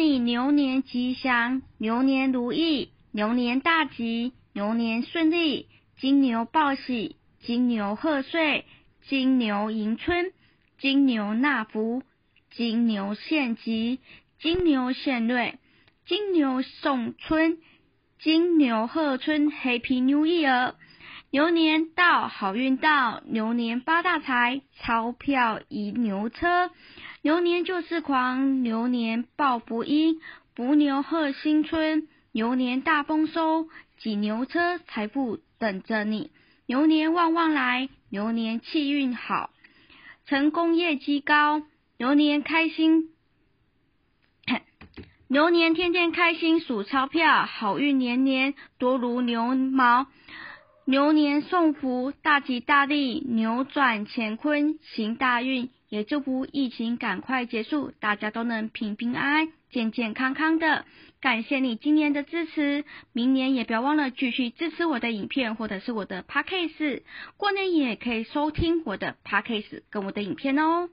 你牛年吉祥，牛年如意，牛年大吉，牛年顺利，金牛报喜，金牛贺岁，金牛迎春，金牛纳福，金牛献吉，金牛献瑞，金牛送春，金牛贺春，Happy New Year！牛年到，好运到，牛年发大财，钞票移牛车。牛年就是狂，牛年报福音，福牛贺新春，牛年大丰收，挤牛车，财富等着你。牛年旺旺来，牛年气运好，成功业绩高，牛年开心，牛年天天开心数钞票，好运年年多如牛毛。牛年送福，大吉大利，扭转乾坤，行大运。也祝福疫情赶快结束，大家都能平平安安、健健康康的。感谢你今年的支持，明年也不要忘了继续支持我的影片或者是我的 Podcast。过年也可以收听我的 Podcast 跟我的影片哦。